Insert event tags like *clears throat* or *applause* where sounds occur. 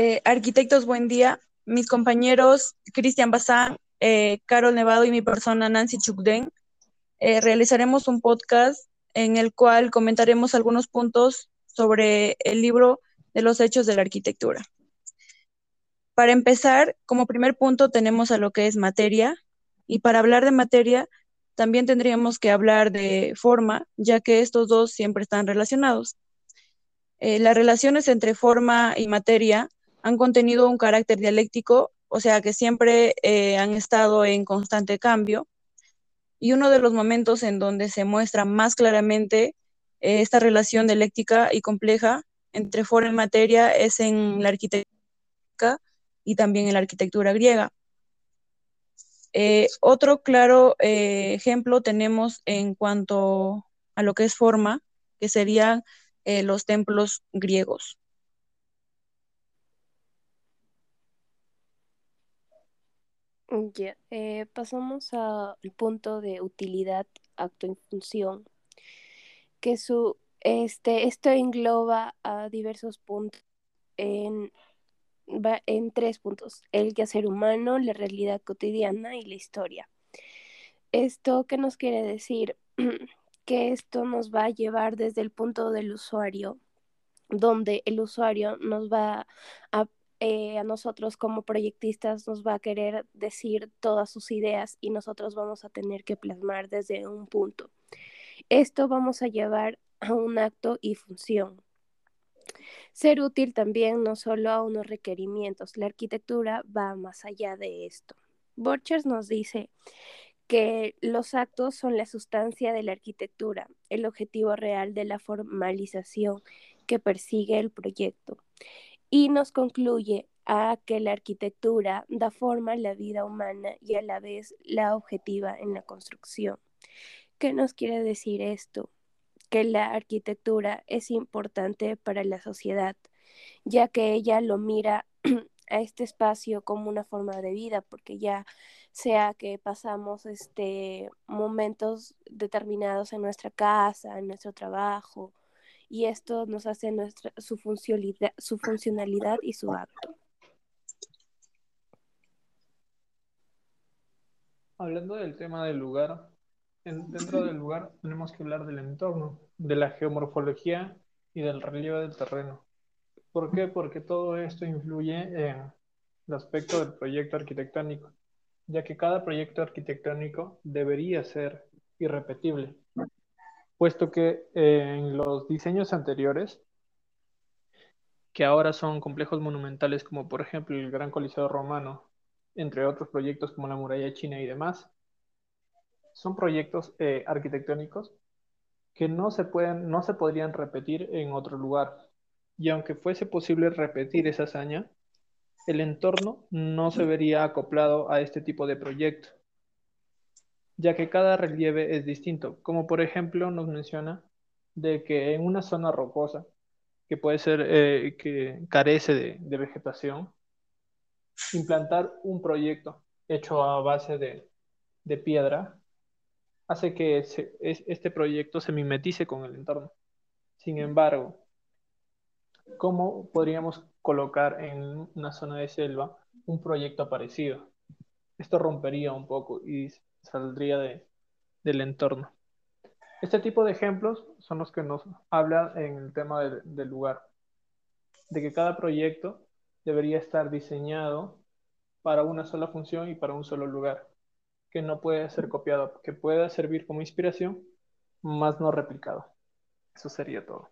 Eh, arquitectos, buen día. Mis compañeros Cristian Bazán, eh, Carol Nevado y mi persona Nancy Chukden eh, realizaremos un podcast en el cual comentaremos algunos puntos sobre el libro de los hechos de la arquitectura. Para empezar, como primer punto tenemos a lo que es materia y para hablar de materia también tendríamos que hablar de forma, ya que estos dos siempre están relacionados. las relaciones entre forma y materia han contenido un carácter dialéctico, o sea que siempre eh, han estado en constante cambio. Y uno de los momentos en donde se muestra más claramente eh, esta relación dialéctica y compleja entre forma y materia es en la arquitectura y también en la arquitectura griega. Eh, otro claro ejemplo tenemos en cuanto a lo que es forma, que serían los templos griegos. Ya, eh, pasamos al punto de utilidad, acto en función, que su, este, esto engloba a diversos puntos en, en tres puntos, el quehacer humano, la realidad cotidiana y la historia. ¿Esto qué nos quiere decir? *clears throat* que esto nos va a llevar desde el punto del usuario, donde el usuario nos va a eh, a nosotros como proyectistas nos va a querer decir todas sus ideas y nosotros vamos a tener que plasmar desde un punto. Esto vamos a llevar a un acto y función. Ser útil también no solo a unos requerimientos, la arquitectura va más allá de esto. Borchers nos dice que los actos son la sustancia de la arquitectura, el objetivo real de la formalización que persigue el proyecto y nos concluye a que la arquitectura da forma a la vida humana y a la vez la objetiva en la construcción. ¿Qué nos quiere decir esto? Que la arquitectura es importante para la sociedad, ya que ella lo mira *clears throat* a este espacio como una forma de vida, porque ya sea que pasamos este momentos determinados en nuestra casa, en nuestro trabajo, y esto nos hace nuestra, su, funcionalidad, su funcionalidad y su acto. Hablando del tema del lugar, dentro del lugar tenemos que hablar del entorno, de la geomorfología y del relieve del terreno. ¿Por qué? Porque todo esto influye en el aspecto del proyecto arquitectónico, ya que cada proyecto arquitectónico debería ser irrepetible puesto que eh, en los diseños anteriores, que ahora son complejos monumentales como por ejemplo el Gran Coliseo Romano, entre otros proyectos como la Muralla China y demás, son proyectos eh, arquitectónicos que no se, pueden, no se podrían repetir en otro lugar. Y aunque fuese posible repetir esa hazaña, el entorno no se vería acoplado a este tipo de proyecto ya que cada relieve es distinto, como por ejemplo nos menciona de que en una zona rocosa, que puede ser eh, que carece de, vegetación, implantar un proyecto hecho a base de, piedra hace que este proyecto se mimetice con el entorno. Sin embargo, ¿cómo podríamos colocar en una zona de selva un proyecto parecido? Esto rompería un poco y saldría de, del entorno. Este tipo de ejemplos son los que nos hablan en el tema del lugar, de que cada proyecto debería estar diseñado para una sola función y para un solo lugar, que no puede ser copiado, que pueda servir como inspiración, más no replicado. Eso sería todo.